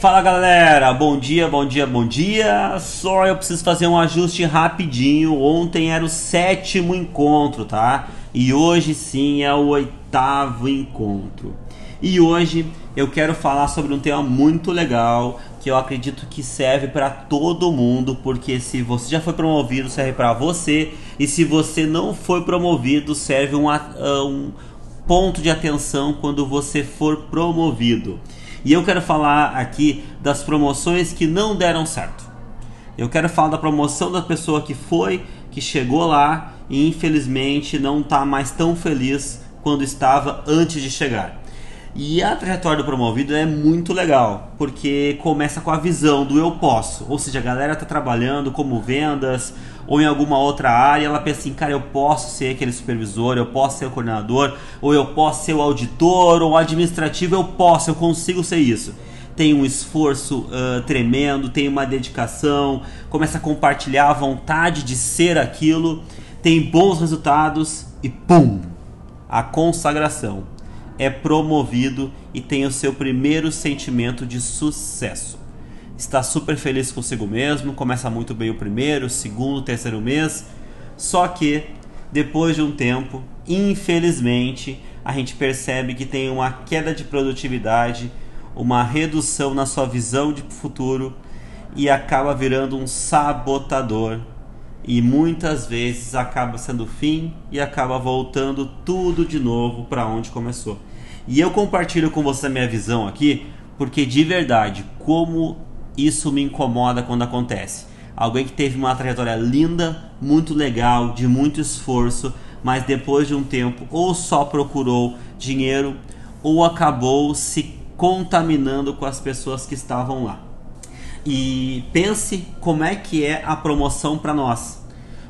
Fala galera, bom dia, bom dia, bom dia. Só eu preciso fazer um ajuste rapidinho. Ontem era o sétimo encontro, tá? E hoje sim é o oitavo encontro. E hoje eu quero falar sobre um tema muito legal que eu acredito que serve para todo mundo, porque se você já foi promovido, serve para você, e se você não foi promovido, serve um, a- um ponto de atenção quando você for promovido. E eu quero falar aqui das promoções que não deram certo. Eu quero falar da promoção da pessoa que foi, que chegou lá e infelizmente não está mais tão feliz quando estava antes de chegar. E a trajetória do promovido é muito legal, porque começa com a visão do eu posso. Ou seja, a galera tá trabalhando como vendas ou em alguma outra área, ela pensa assim, cara, eu posso ser aquele supervisor, eu posso ser o coordenador, ou eu posso ser o auditor, ou o administrativo, eu posso, eu consigo ser isso tem um esforço ah, tremendo, tem uma dedicação, começa a compartilhar a vontade de ser aquilo, tem bons resultados e pum! A consagração. É promovido e tem o seu primeiro sentimento de sucesso. Está super feliz consigo mesmo, começa muito bem o primeiro, segundo, terceiro mês. Só que depois de um tempo, infelizmente, a gente percebe que tem uma queda de produtividade, uma redução na sua visão de futuro e acaba virando um sabotador. E muitas vezes acaba sendo fim e acaba voltando tudo de novo para onde começou. E eu compartilho com você a minha visão aqui, porque de verdade, como isso me incomoda quando acontece. Alguém que teve uma trajetória linda, muito legal, de muito esforço, mas depois de um tempo ou só procurou dinheiro ou acabou se contaminando com as pessoas que estavam lá. E pense como é que é a promoção para nós.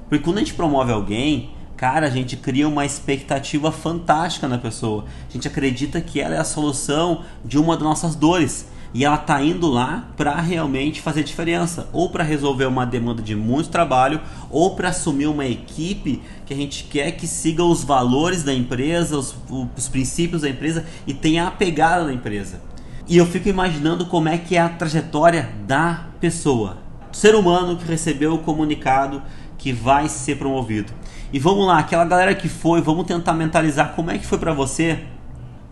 Porque quando a gente promove alguém, cara, a gente cria uma expectativa fantástica na pessoa. A gente acredita que ela é a solução de uma das nossas dores. E ela tá indo lá para realmente fazer diferença, ou para resolver uma demanda de muito trabalho, ou para assumir uma equipe que a gente quer que siga os valores da empresa, os, os princípios da empresa e tenha a pegada da empresa. E eu fico imaginando como é que é a trajetória da pessoa, ser humano que recebeu o comunicado que vai ser promovido. E vamos lá, aquela galera que foi, vamos tentar mentalizar como é que foi para você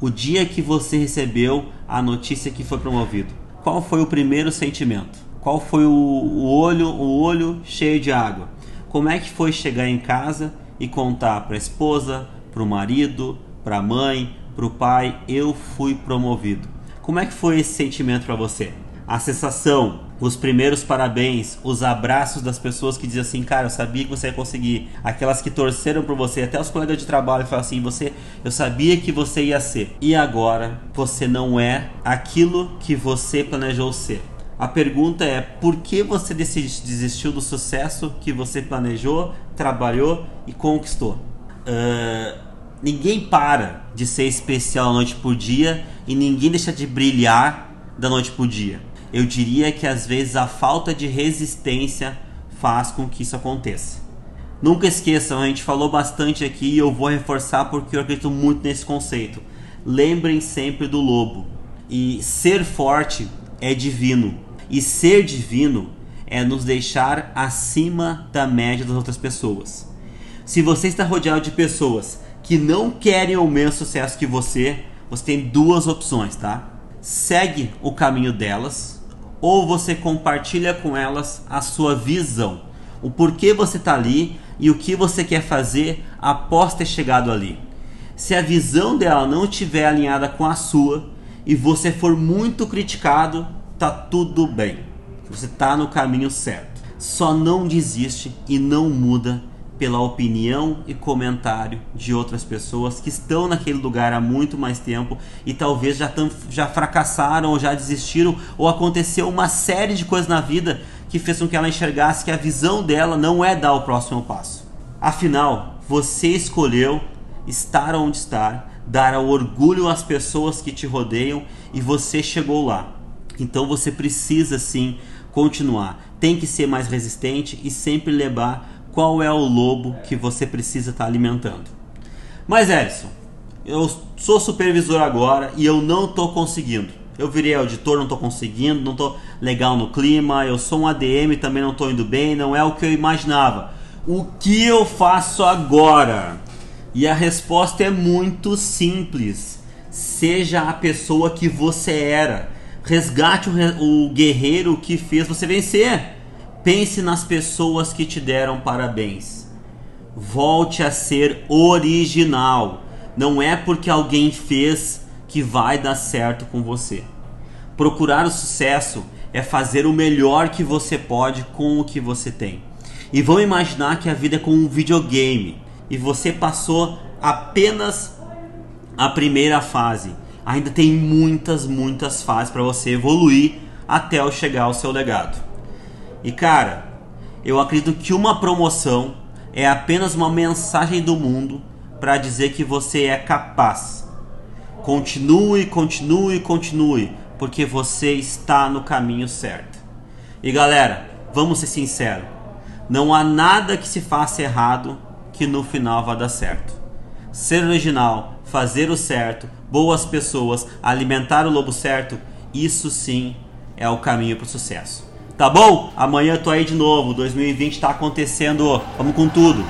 o dia que você recebeu a notícia que foi promovido. Qual foi o primeiro sentimento? Qual foi o, o olho, o olho cheio de água? Como é que foi chegar em casa e contar para a esposa, para o marido, para a mãe, para o pai, eu fui promovido? Como é que foi esse sentimento para você? A sensação, os primeiros parabéns, os abraços das pessoas que diziam assim, cara, eu sabia que você ia conseguir. Aquelas que torceram por você, até os colegas de trabalho falaram assim, você, eu sabia que você ia ser. E agora você não é aquilo que você planejou ser. A pergunta é, por que você desistiu do sucesso que você planejou, trabalhou e conquistou? Ah, ninguém para de ser especial noite por dia e ninguém deixa de brilhar da noite por dia. Eu diria que às vezes a falta de resistência faz com que isso aconteça. Nunca esqueçam, a gente falou bastante aqui e eu vou reforçar porque eu acredito muito nesse conceito. Lembrem sempre do lobo. E ser forte é divino. E ser divino é nos deixar acima da média das outras pessoas. Se você está rodeado de pessoas que não querem o mesmo sucesso que você, você tem duas opções, tá? Segue o caminho delas ou você compartilha com elas a sua visão, o porquê você está ali e o que você quer fazer após ter chegado ali. Se a visão dela não estiver alinhada com a sua e você for muito criticado, tá tudo bem. Você tá no caminho certo. Só não desiste e não muda pela opinião e comentário de outras pessoas que estão naquele lugar há muito mais tempo e talvez já, tam, já fracassaram ou já desistiram ou aconteceu uma série de coisas na vida que fez com que ela enxergasse que a visão dela não é dar o próximo passo. Afinal, você escolheu estar onde está, dar ao orgulho às pessoas que te rodeiam e você chegou lá. Então você precisa sim continuar. Tem que ser mais resistente e sempre lembrar qual é o lobo que você precisa estar alimentando. Mas Edson, eu sou supervisor agora e eu não tô conseguindo. Eu virei auditor, não tô conseguindo, não tô legal no clima, eu sou um ADM, também não tô indo bem, não é o que eu imaginava. O que eu faço agora? E a resposta é muito simples. Seja a pessoa que você era. Resgate o, o guerreiro que fez você vencer. Pense nas pessoas que te deram parabéns. Volte a ser original. Não é porque alguém fez que vai dar certo com você. Procurar o sucesso é fazer o melhor que você pode com o que você tem. E vamos imaginar que a vida é como um videogame e você passou apenas a primeira fase. Ainda tem muitas, muitas fases para você evoluir até chegar ao seu legado. E cara, eu acredito que uma promoção é apenas uma mensagem do mundo para dizer que você é capaz. Continue, continue, continue, porque você está no caminho certo. E galera, vamos ser sinceros: não há nada que se faça errado que no final vá dar certo. Ser original, fazer o certo, boas pessoas, alimentar o lobo certo, isso sim é o caminho para o sucesso. Tá bom? Amanhã eu tô aí de novo. 2020 tá acontecendo. Vamos com tudo.